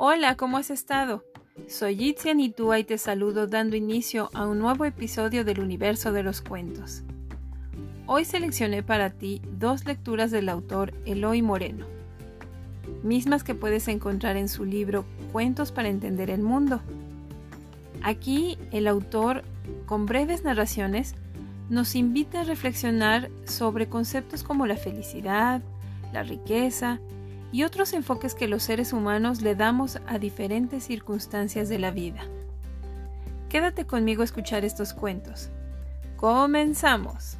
Hola, ¿cómo has estado? Soy Yitzian y tú y te saludo dando inicio a un nuevo episodio del universo de los cuentos. Hoy seleccioné para ti dos lecturas del autor Eloy Moreno, mismas que puedes encontrar en su libro Cuentos para entender el mundo. Aquí el autor, con breves narraciones, nos invita a reflexionar sobre conceptos como la felicidad, la riqueza y otros enfoques que los seres humanos le damos a diferentes circunstancias de la vida. Quédate conmigo a escuchar estos cuentos. Comenzamos.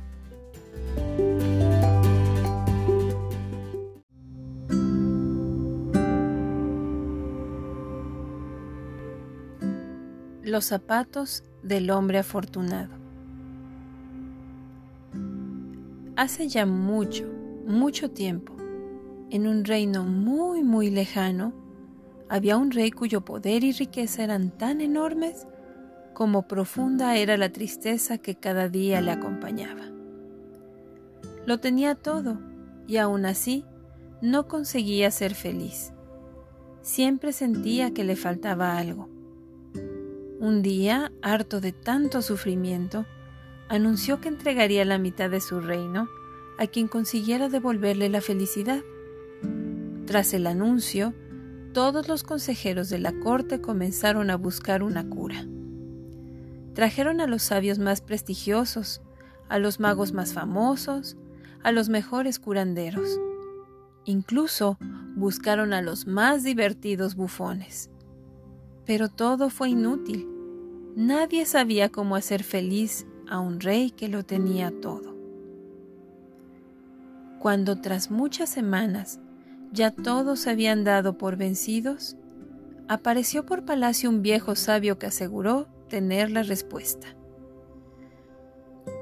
Los zapatos del hombre afortunado. Hace ya mucho, mucho tiempo, en un reino muy, muy lejano, había un rey cuyo poder y riqueza eran tan enormes como profunda era la tristeza que cada día le acompañaba. Lo tenía todo y aún así no conseguía ser feliz. Siempre sentía que le faltaba algo. Un día, harto de tanto sufrimiento, anunció que entregaría la mitad de su reino a quien consiguiera devolverle la felicidad. Tras el anuncio, todos los consejeros de la corte comenzaron a buscar una cura. Trajeron a los sabios más prestigiosos, a los magos más famosos, a los mejores curanderos. Incluso buscaron a los más divertidos bufones. Pero todo fue inútil. Nadie sabía cómo hacer feliz a un rey que lo tenía todo. Cuando tras muchas semanas ya todos se habían dado por vencidos, apareció por palacio un viejo sabio que aseguró tener la respuesta.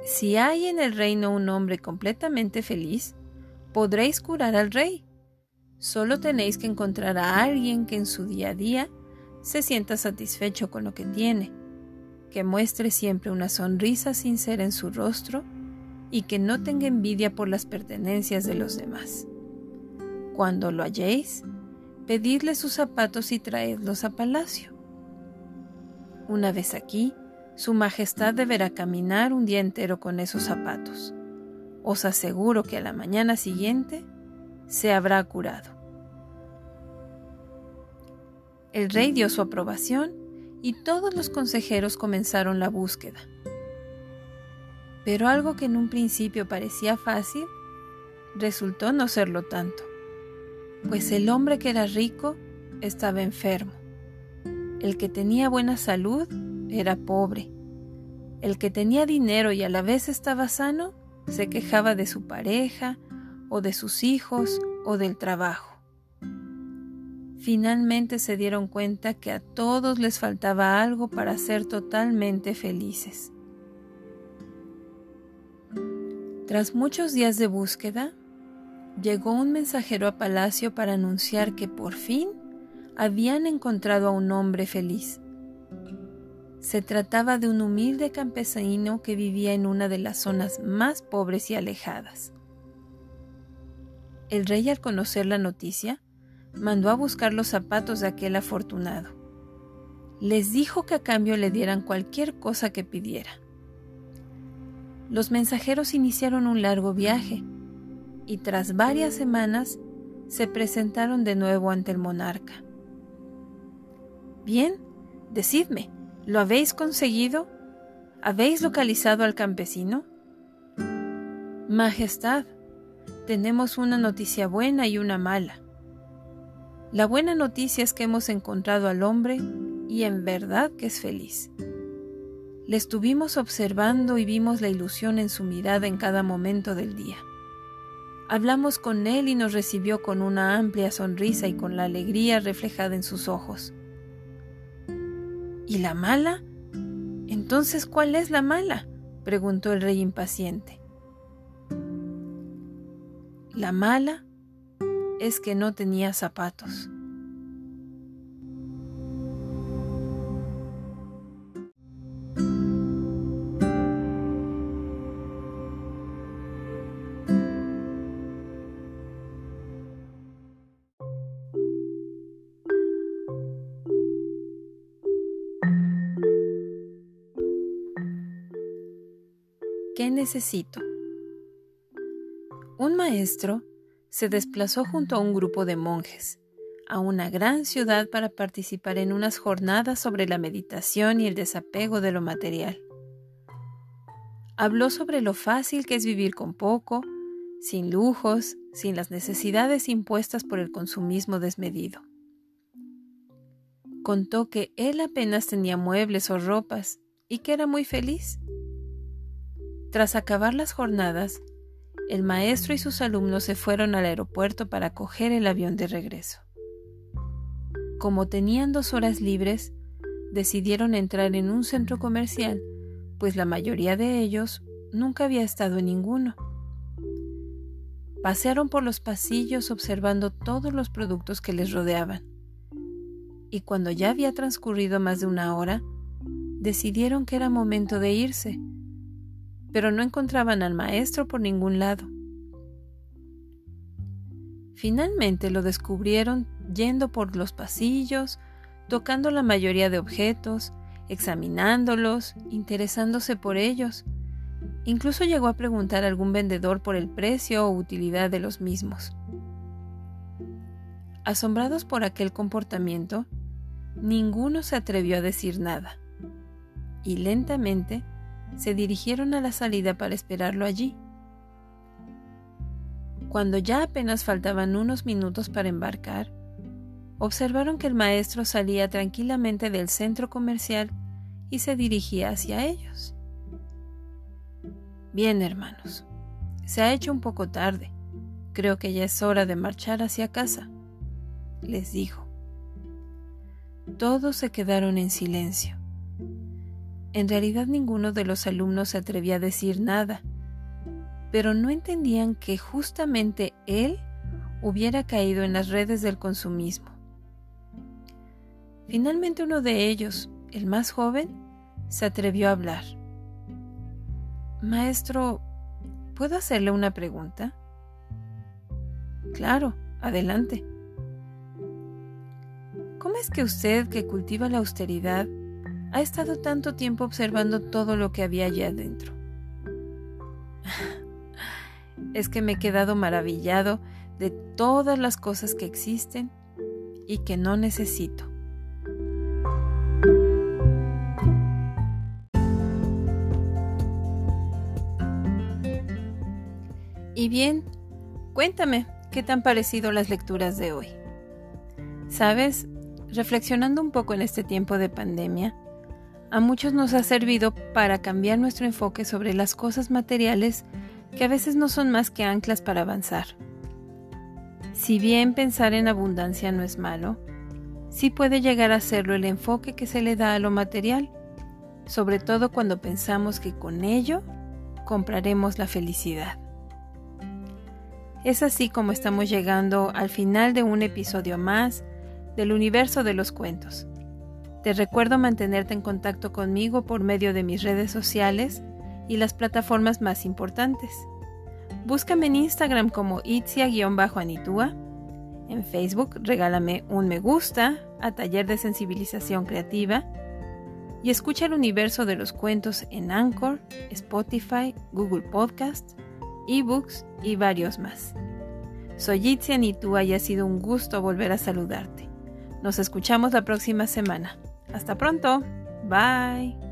Si hay en el reino un hombre completamente feliz, podréis curar al rey. Solo tenéis que encontrar a alguien que en su día a día se sienta satisfecho con lo que tiene, que muestre siempre una sonrisa sincera en su rostro y que no tenga envidia por las pertenencias de los demás. Cuando lo halléis, pedidle sus zapatos y traedlos a palacio. Una vez aquí, su Majestad deberá caminar un día entero con esos zapatos. Os aseguro que a la mañana siguiente se habrá curado. El rey dio su aprobación y todos los consejeros comenzaron la búsqueda. Pero algo que en un principio parecía fácil, resultó no serlo tanto pues el hombre que era rico estaba enfermo. El que tenía buena salud era pobre. El que tenía dinero y a la vez estaba sano se quejaba de su pareja o de sus hijos o del trabajo. Finalmente se dieron cuenta que a todos les faltaba algo para ser totalmente felices. Tras muchos días de búsqueda, llegó un mensajero a palacio para anunciar que por fin habían encontrado a un hombre feliz. Se trataba de un humilde campesino que vivía en una de las zonas más pobres y alejadas. El rey al conocer la noticia, mandó a buscar los zapatos de aquel afortunado. Les dijo que a cambio le dieran cualquier cosa que pidiera. Los mensajeros iniciaron un largo viaje, y tras varias semanas se presentaron de nuevo ante el monarca. Bien, decidme, ¿lo habéis conseguido? ¿Habéis localizado al campesino? Majestad, tenemos una noticia buena y una mala. La buena noticia es que hemos encontrado al hombre y en verdad que es feliz. Le estuvimos observando y vimos la ilusión en su mirada en cada momento del día. Hablamos con él y nos recibió con una amplia sonrisa y con la alegría reflejada en sus ojos. ¿Y la mala? Entonces, ¿cuál es la mala? preguntó el rey impaciente. La mala es que no tenía zapatos. ¿Qué necesito? Un maestro se desplazó junto a un grupo de monjes a una gran ciudad para participar en unas jornadas sobre la meditación y el desapego de lo material. Habló sobre lo fácil que es vivir con poco, sin lujos, sin las necesidades impuestas por el consumismo desmedido. Contó que él apenas tenía muebles o ropas y que era muy feliz. Tras acabar las jornadas, el maestro y sus alumnos se fueron al aeropuerto para coger el avión de regreso. Como tenían dos horas libres, decidieron entrar en un centro comercial, pues la mayoría de ellos nunca había estado en ninguno. Pasearon por los pasillos observando todos los productos que les rodeaban. Y cuando ya había transcurrido más de una hora, decidieron que era momento de irse pero no encontraban al maestro por ningún lado. Finalmente lo descubrieron yendo por los pasillos, tocando la mayoría de objetos, examinándolos, interesándose por ellos. Incluso llegó a preguntar a algún vendedor por el precio o utilidad de los mismos. Asombrados por aquel comportamiento, ninguno se atrevió a decir nada. Y lentamente se dirigieron a la salida para esperarlo allí. Cuando ya apenas faltaban unos minutos para embarcar, observaron que el maestro salía tranquilamente del centro comercial y se dirigía hacia ellos. Bien, hermanos, se ha hecho un poco tarde. Creo que ya es hora de marchar hacia casa, les dijo. Todos se quedaron en silencio. En realidad ninguno de los alumnos se atrevía a decir nada, pero no entendían que justamente él hubiera caído en las redes del consumismo. Finalmente uno de ellos, el más joven, se atrevió a hablar. Maestro, ¿puedo hacerle una pregunta? Claro, adelante. ¿Cómo es que usted, que cultiva la austeridad, ha estado tanto tiempo observando todo lo que había allá adentro. es que me he quedado maravillado de todas las cosas que existen y que no necesito. Y bien, cuéntame, ¿qué te han parecido las lecturas de hoy? Sabes, reflexionando un poco en este tiempo de pandemia, a muchos nos ha servido para cambiar nuestro enfoque sobre las cosas materiales que a veces no son más que anclas para avanzar. Si bien pensar en abundancia no es malo, sí puede llegar a serlo el enfoque que se le da a lo material, sobre todo cuando pensamos que con ello compraremos la felicidad. Es así como estamos llegando al final de un episodio más del universo de los cuentos. Te recuerdo mantenerte en contacto conmigo por medio de mis redes sociales y las plataformas más importantes. Búscame en Instagram como itzia-anitúa. En Facebook regálame un me gusta a Taller de Sensibilización Creativa. Y escucha el universo de los cuentos en Anchor, Spotify, Google Podcast, eBooks y varios más. Soy Itzia Anitúa y ha sido un gusto volver a saludarte. Nos escuchamos la próxima semana. Hasta pronto. Bye.